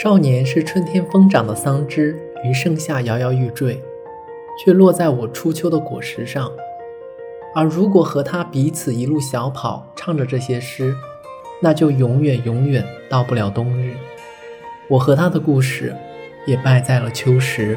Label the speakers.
Speaker 1: 少年是春天疯长的桑枝于盛夏摇摇欲坠却落在我初秋的果实上。而如果和他彼此一路小跑唱着这些诗那就永远永远到不了冬日。我和他的故事也败在了秋时